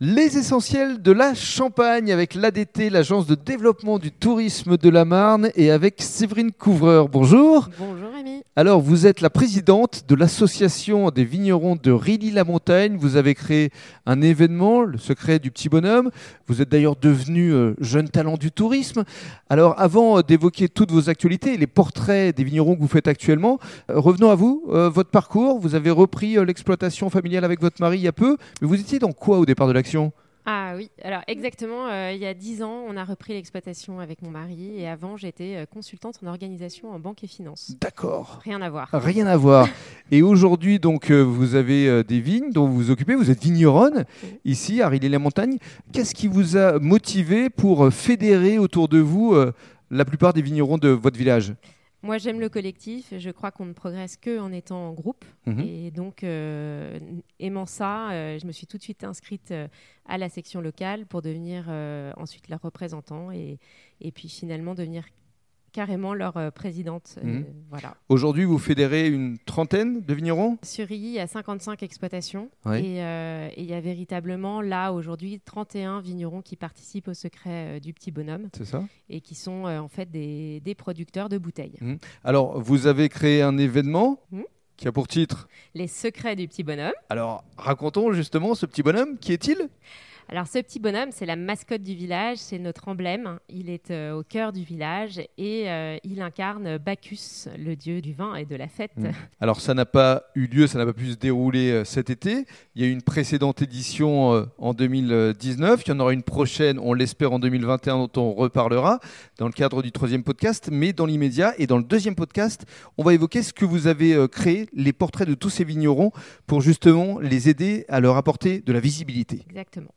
Les essentiels de la Champagne avec l'ADT, l'agence de développement du tourisme de la Marne, et avec Séverine Couvreur. Bonjour. Bonjour Rémi. Alors, vous êtes la présidente de l'association des vignerons de Rilly-la-Montagne. Vous avez créé un événement, le secret du petit bonhomme. Vous êtes d'ailleurs devenu euh, jeune talent du tourisme. Alors, avant euh, d'évoquer toutes vos actualités et les portraits des vignerons que vous faites actuellement, euh, revenons à vous, votre parcours. Vous avez repris l'exploitation familiale avec votre mari il y a peu, mais vous étiez dans quoi au départ de l'action? Ah oui, alors exactement, euh, il y a 10 ans, on a repris l'exploitation avec mon mari et avant j'étais euh, consultante en organisation en banque et finance. D'accord. Rien à voir. Rien à voir. Et aujourd'hui, donc, euh, vous avez euh, des vignes dont vous vous occupez. Vous êtes vigneronne ici à Rilly-la-Montagne. Qu'est-ce qui vous a motivé pour fédérer autour de vous la plupart des vignerons de votre village? Moi j'aime le collectif, je crois qu'on ne progresse que en étant en groupe Mhm. et donc euh, aimant ça, euh, je me suis tout de suite inscrite euh, à la section locale pour devenir ensuite leur représentant et, et puis finalement devenir carrément leur euh, présidente. euh, Mhm. voilà. Aujourd'hui, vous fédérez une trentaine de vignerons? Sur Rilly, il y a 55 exploitations. Et euh, et il y a véritablement là aujourd'hui 31 vignerons qui participent au secret du petit bonhomme C'est ça et qui sont en fait des, des producteurs de bouteilles. Alors, vous avez créé un événement Mhm. qui a pour titre. Les secrets du petit bonhomme. Alors, racontons justement ce petit bonhomme. Qui est-il? Alors ce petit bonhomme, c'est la mascotte du village, c'est notre emblème. Il est euh, au cœur du village et euh, il incarne Bacchus, le dieu du vin et de la fête. Mhm. Alors, ça n'a pas eu lieu, ça n'a pas pu se dérouler euh, cet été. Il y a eu une précédente édition en 2019. Il y en aura une prochaine, on l'espère, en 2021, dont on reparlera dans le cadre du troisième podcast. Mais dans l'immédiat et dans le deuxième podcast, on va évoquer ce que vous avez créé, les portraits de tous ces vignerons, pour justement les aider à leur apporter de la visibilité. Exactement.